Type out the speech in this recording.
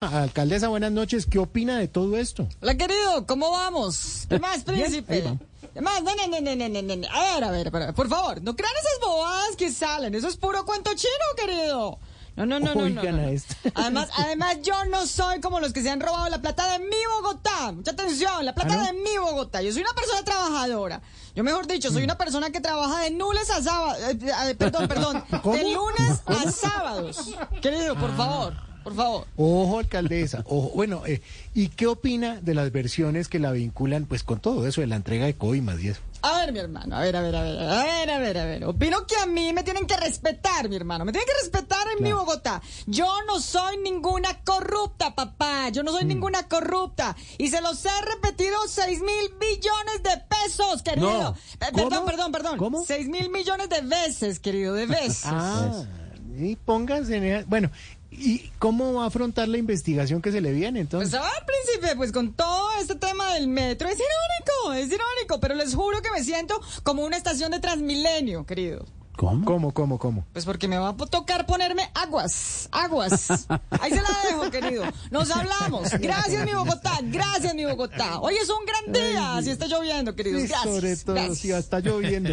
Alcaldesa, buenas noches. ¿Qué opina de todo esto? Hola, querido, ¿cómo vamos? ¿Qué más, príncipe? ¿Qué más? No, no. A ver, a ver, a ver, por favor, no crean esas bobadas que salen. Eso es puro cuento chino, querido. No, no, no, no, no, esto. Además, además, yo no soy como los que se han robado la plata de mi Bogotá. Mucha atención, la plata ¿Ah, no? de mi Bogotá. Yo soy una persona trabajadora. Yo, mejor dicho, soy una persona que trabaja de lunes a sábado. eh, eh, perdón, perdón. ¿Cómo? De lunes a sábados. Querido, por favor, por favor. Ojo, alcaldesa. Ojo. Bueno, eh, ¿y qué opina de las versiones que la vinculan pues con todo eso de la entrega de coimas y eso? A ver, mi hermano, a ver, a ver, a ver, a ver, a ver, a ver. Opino que a mí me tienen que respetar, mi hermano. Me tienen que respetar en mi. Bogotá. Yo no soy ninguna corrupta, papá. Yo no soy ninguna corrupta. Y se los he repetido seis mil billones de pesos, querido. Perdón, perdón, perdón. ¿Cómo? Seis mil millones de veces, querido, de veces. Ah, y pónganse en... Bueno, ¿y cómo va a afrontar la investigación que se le viene entonces? Pues a ver, príncipe, pues con todo este tema del metro, es irónico, es irónico, pero les juro que me siento como una estación de Transmilenio, querido. ¿Cómo? ¿Cómo, cómo, cómo? Pues porque me va a tocar ponerme aguas, aguas. Ahí se la dejo, querido. Nos hablamos. Gracias, mi Bogotá. Gracias, mi Bogotá. Hoy es un gran día. Si está lloviendo, queridos. Sí, Gracias. sobre todo, gracias. si estar lloviendo.